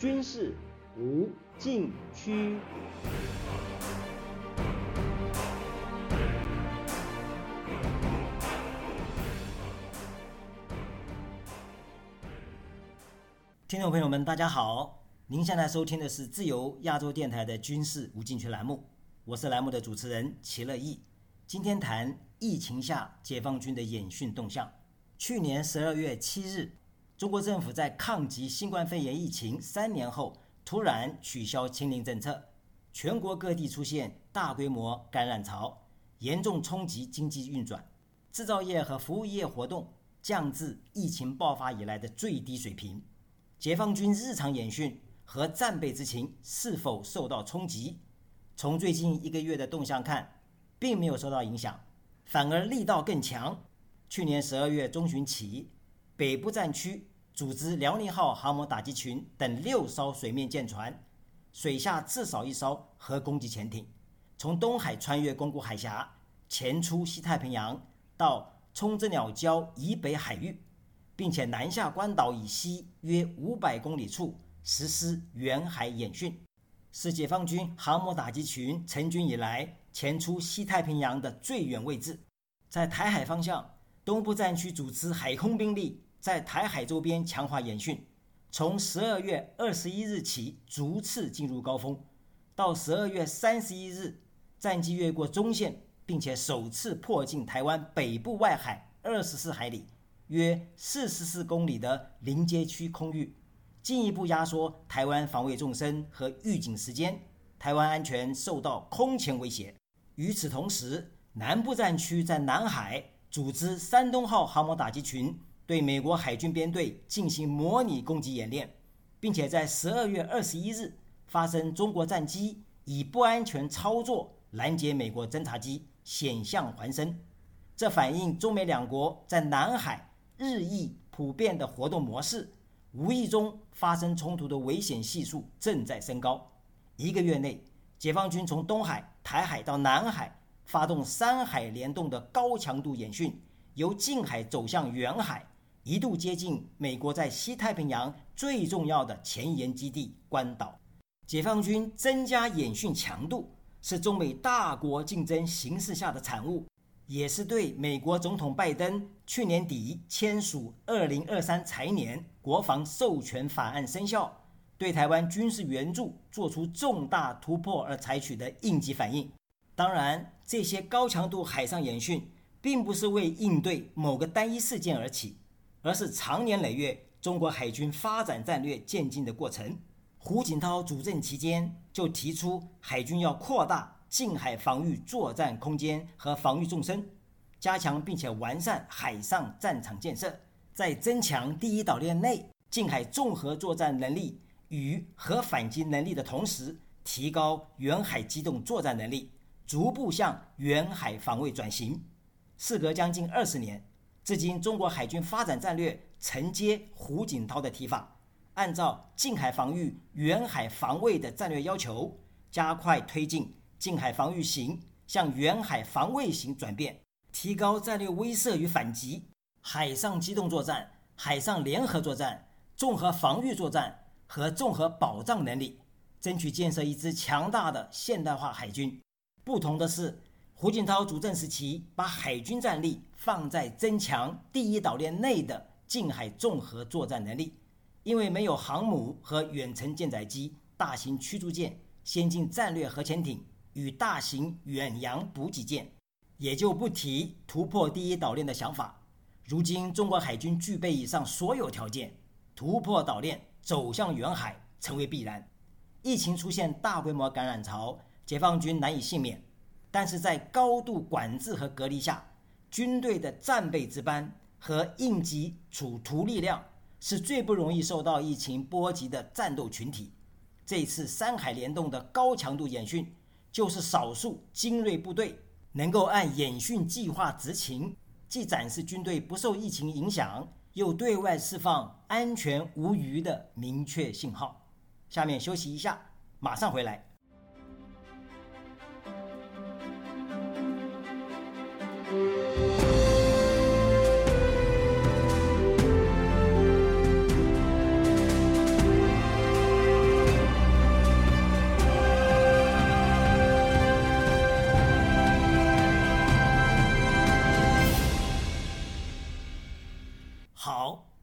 军事无禁区。听众朋友们，大家好，您现在收听的是自由亚洲电台的军事无禁区栏目，我是栏目的主持人齐乐意。今天谈疫情下解放军的演训动向。去年十二月七日，中国政府在抗击新冠肺炎疫情三年后，突然取消清零政策，全国各地出现大规模感染潮，严重冲击经济运转，制造业和服务业活动降至疫情爆发以来的最低水平。解放军日常演训和战备执勤是否受到冲击？从最近一个月的动向看，并没有受到影响，反而力道更强。去年十二月中旬起，北部战区组织辽宁号航母打击群等六艘水面舰船，水下至少一艘核攻击潜艇，从东海穿越宫古海峡，前出西太平洋到冲之鸟礁以北海域，并且南下关岛以西约五百公里处实施远海演训，是解放军航母打击群成军以来前出西太平洋的最远位置，在台海方向。东部战区组织海空兵力在台海周边强化演训，从十二月二十一日起逐次进入高峰，到十二月三十一日，战机越过中线，并且首次迫近台湾北部外海二十四海里（约四十四公里）的临街区空域，进一步压缩台湾防卫纵深和预警时间，台湾安全受到空前威胁。与此同时，南部战区在南海。组织山东号航母打击群对美国海军编队进行模拟攻击演练，并且在十二月二十一日发生中国战机以不安全操作拦截美国侦察机险象环生。这反映中美两国在南海日益普遍的活动模式，无意中发生冲突的危险系数正在升高。一个月内，解放军从东海、台海到南海。发动三海联动的高强度演训，由近海走向远海，一度接近美国在西太平洋最重要的前沿基地关岛。解放军增加演训强度，是中美大国竞争形势下的产物，也是对美国总统拜登去年底签署二零二三财年国防授权法案生效，对台湾军事援助做出重大突破而采取的应急反应。当然，这些高强度海上演训并不是为应对某个单一事件而起，而是长年累月中国海军发展战略渐进的过程。胡锦涛主政期间就提出，海军要扩大近海防御作战空间和防御纵深，加强并且完善海上战场建设，在增强第一岛链内近海综合作战能力与核反击能力的同时，提高远海机动作战能力。逐步向远海防卫转型。事隔将近二十年，至今中国海军发展战略承接胡锦涛的提法，按照近海防御、远海防卫的战略要求，加快推进近海防御型向远海防卫型转变，提高战略威慑与反击、海上机动作战、海上联合作战、综合防御作战和综合保障能力，争取建设一支强大的现代化海军。不同的是，胡锦涛主政时期把海军战力放在增强第一岛链内的近海综合作战能力，因为没有航母和远程舰载机、大型驱逐舰、先进战略核潜艇与大型远洋补给舰，也就不提突破第一岛链的想法。如今，中国海军具备以上所有条件，突破岛链走向远海成为必然。疫情出现大规模感染潮。解放军难以幸免，但是在高度管制和隔离下，军队的战备值班和应急处图力量是最不容易受到疫情波及的战斗群体。这次山海联动的高强度演训，就是少数精锐部队能够按演训计划执勤，既展示军队不受疫情影响，又对外释放安全无虞的明确信号。下面休息一下，马上回来。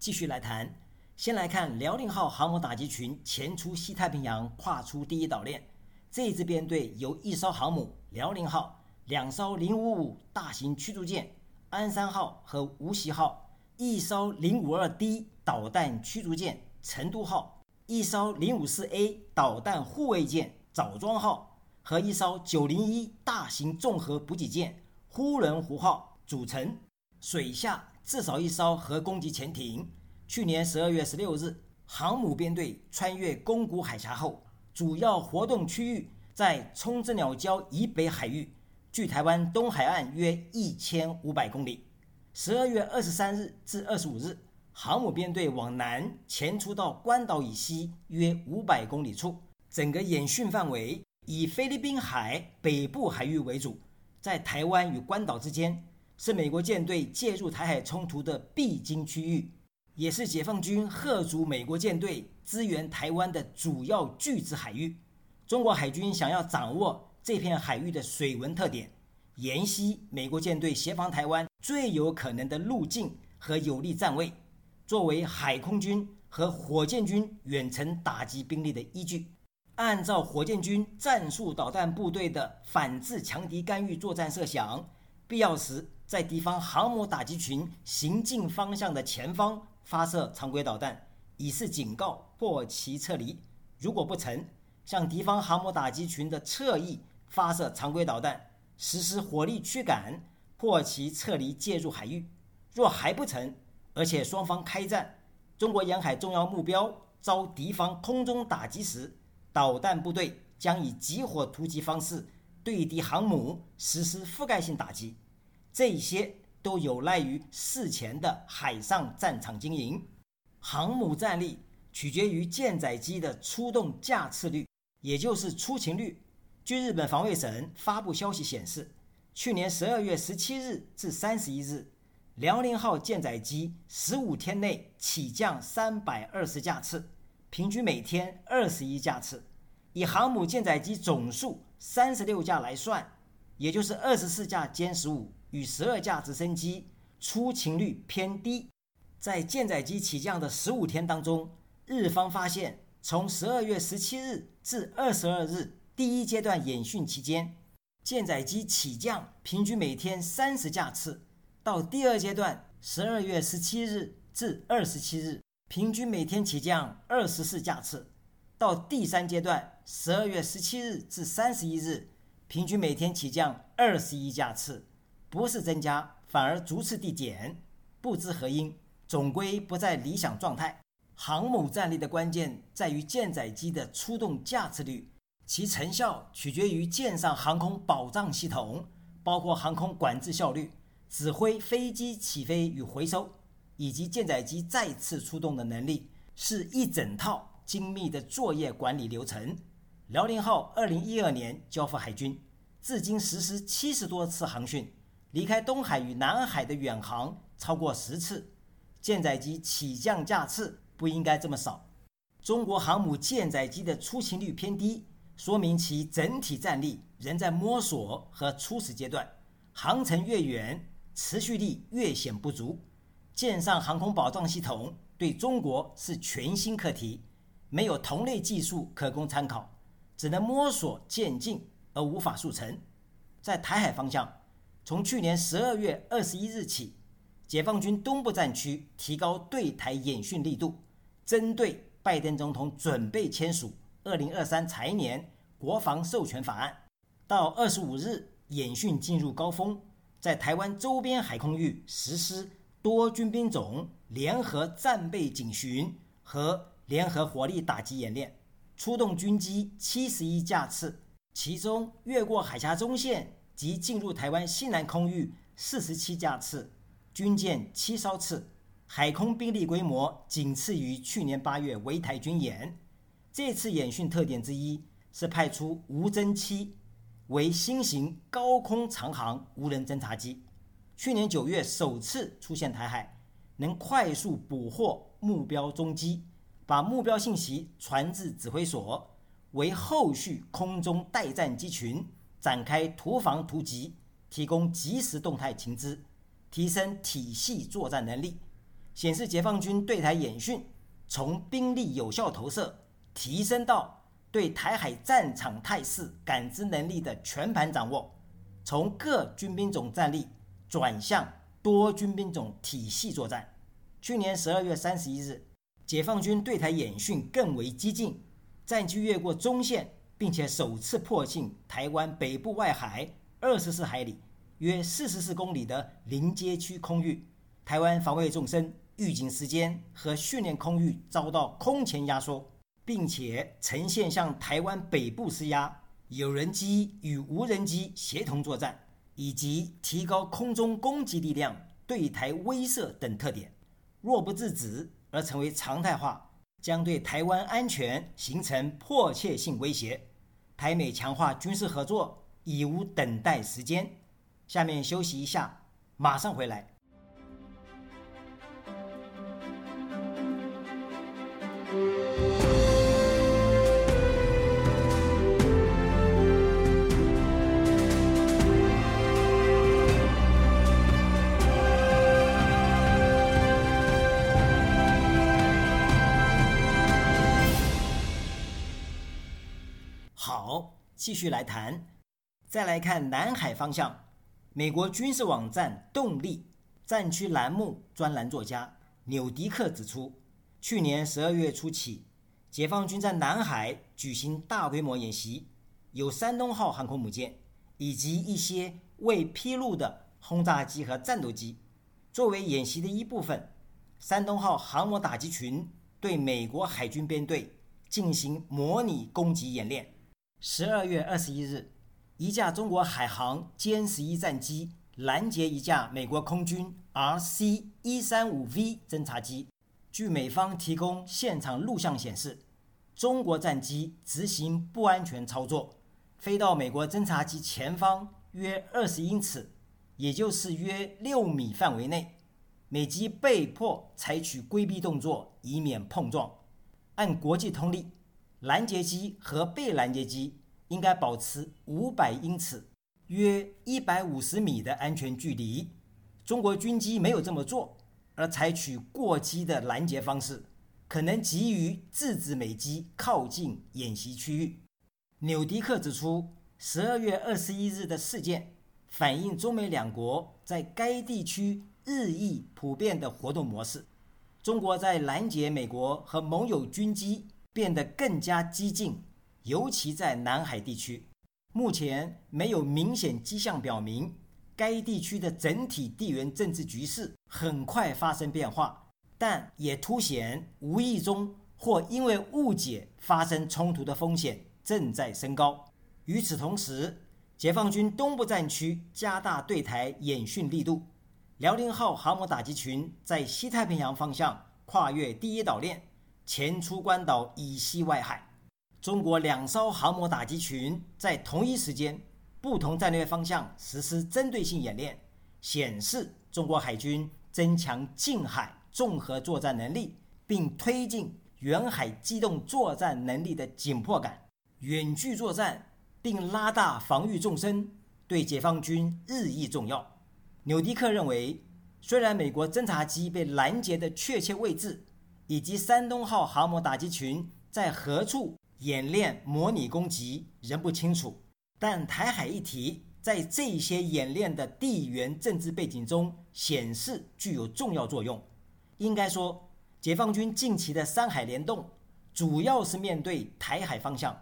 继续来谈。先来看辽宁号航母打击群前出西太平洋，跨出第一岛链。这支编队由一艘航母辽宁号、两艘零五五大型驱逐舰鞍山号和无锡号、一艘零五二 D 导弹驱逐舰成都号、一艘零五四 A 导弹护卫舰枣庄号和一艘九零一大型综合补给舰呼伦湖号组成。水下至少一艘核攻击潜艇。去年十二月十六日，航母编队穿越宫古海峡后，主要活动区域在冲之鸟礁以北海域，距台湾东海岸约一千五百公里。十二月二十三日至二十五日，航母编队往南前出到关岛以西约五百公里处，整个演训范围以菲律宾海北部海域为主，在台湾与关岛之间，是美国舰队介入台海冲突的必经区域。也是解放军贺阻美国舰队支援台湾的主要拒止海域。中国海军想要掌握这片海域的水文特点，沿袭美国舰队协防台湾最有可能的路径和有利站位，作为海空军和火箭军远程打击兵力的依据。按照火箭军战术导弹部队的反制强敌干预作战设想，必要时在敌方航母打击群行进方向的前方。发射常规导弹，以示警告，迫其撤离。如果不成，向敌方航母打击群的侧翼发射常规导弹，实施火力驱赶，迫其撤离介入海域。若还不成，而且双方开战，中国沿海重要目标遭敌方空中打击时，导弹部队将以集火突击方式对敌航母实施覆盖性打击。这些。都有赖于事前的海上战场经营，航母战力取决于舰载机的出动架次率，也就是出勤率。据日本防卫省发布消息显示，去年十二月十七日至三十一日，辽宁号舰载机十五天内起降三百二十架次，平均每天二十一架次。以航母舰载机总数三十六架来算，也就是二十四架歼十五。与十二架直升机出勤率偏低，在舰载机起降的十五天当中，日方发现，从十二月十七日至二十二日第一阶段演训期间，舰载机起降平均每天三十架次；到第二阶段十二月十七日至二十七日，平均每天起降二十四架次；到第三阶段十二月十七日至三十一日，平均每天起降二十一架次。不是增加，反而逐次递减，不知何因，总归不在理想状态。航母战力的关键在于舰载机的出动架次率，其成效取决于舰上航空保障系统，包括航空管制效率、指挥飞机起飞与回收，以及舰载机再次出动的能力，是一整套精密的作业管理流程。辽宁号二零一二年交付海军，至今实施七十多次航训。离开东海与南海的远航超过十次，舰载机起降架次不应该这么少。中国航母舰载机的出勤率偏低，说明其整体战力仍在摸索和初始阶段，航程越远，持续力越显不足。舰上航空保障系统对中国是全新课题，没有同类技术可供参考，只能摸索渐进而无法速成。在台海方向。从去年十二月二十一日起，解放军东部战区提高对台演训力度，针对拜登总统准备签署二零二三财年国防授权法案，到二十五日演训进入高峰，在台湾周边海空域实施多军兵种联合战备警巡和联合火力打击演练，出动军机七十一架次，其中越过海峡中线。即进入台湾西南空域四十七架次，军舰七艘次，海空兵力规模仅次于去年八月围台军演。这次演训特点之一是派出无侦七，为新型高空长航无人侦察机，去年九月首次出现台海，能快速捕获目标踪迹，把目标信息传至指挥所，为后续空中待战机群。展开突防突击，提供及时动态情资，提升体系作战能力。显示解放军对台演训从兵力有效投射提升到对台海战场态势感知能力的全盘掌握，从各军兵种战力转向多军兵种体系作战。去年十二月三十一日，解放军对台演训更为激进，战机越过中线，并且首次迫近台湾北部外海二十四海里。约四十四公里的临街区空域，台湾防卫纵深、预警时间和训练空域遭到空前压缩，并且呈现向台湾北部施压、有人机与无人机协同作战，以及提高空中攻击力量、对台威慑等特点。若不制止而成为常态化，将对台湾安全形成迫切性威胁。台美强化军事合作已无等待时间。下面休息一下，马上回来。继续来谈，再来看南海方向。美国军事网站动力战区栏目专栏作家纽迪克指出，去年十二月初起，解放军在南海举行大规模演习，有山东号航空母舰以及一些未披露的轰炸机和战斗机。作为演习的一部分，山东号航母打击群对美国海军编队进行模拟攻击演练。十二月二十一日。一架中国海航歼十一战机拦截一架美国空军 RC 一三五 V 侦察机。据美方提供现场录像显示，中国战机执行不安全操作，飞到美国侦察机前方约二十英尺，也就是约六米范围内，美机被迫采取规避动作，以免碰撞。按国际通例，拦截机和被拦截机。应该保持五百英尺（约一百五十米）的安全距离。中国军机没有这么做，而采取过机的拦截方式，可能急于制止美机靠近演习区域。纽迪克指出，十二月二十一日的事件反映中美两国在该地区日益普遍的活动模式。中国在拦截美国和盟友军机变得更加激进。尤其在南海地区，目前没有明显迹象表明该地区的整体地缘政治局势很快发生变化，但也凸显无意中或因为误解发生冲突的风险正在升高。与此同时，解放军东部战区加大对台演训力度，辽宁号航母打击群在西太平洋方向跨越第一岛链，前出关岛以西外海。中国两艘航母打击群在同一时间、不同战略方向实施针对性演练，显示中国海军增强近海综合作战能力，并推进远海机动作战能力的紧迫感。远距作战并拉大防御纵深，对解放军日益重要。纽迪克认为，虽然美国侦察机被拦截的确切位置，以及山东号航母打击群在何处，演练模拟攻击仍不清楚，但台海议题在这些演练的地缘政治背景中显示具有重要作用。应该说，解放军近期的山海联动主要是面对台海方向，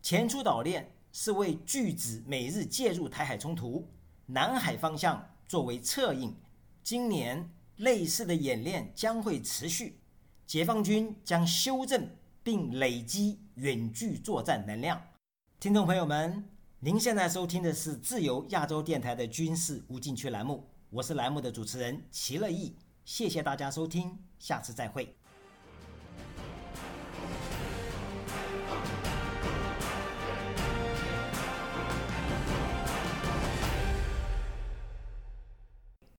前出岛链是为拒止美日介入台海冲突，南海方向作为策应。今年类似的演练将会持续，解放军将修正。并累积远距作战能量。听众朋友们，您现在收听的是自由亚洲电台的军事无禁区栏目，我是栏目的主持人齐乐毅，谢谢大家收听，下次再会。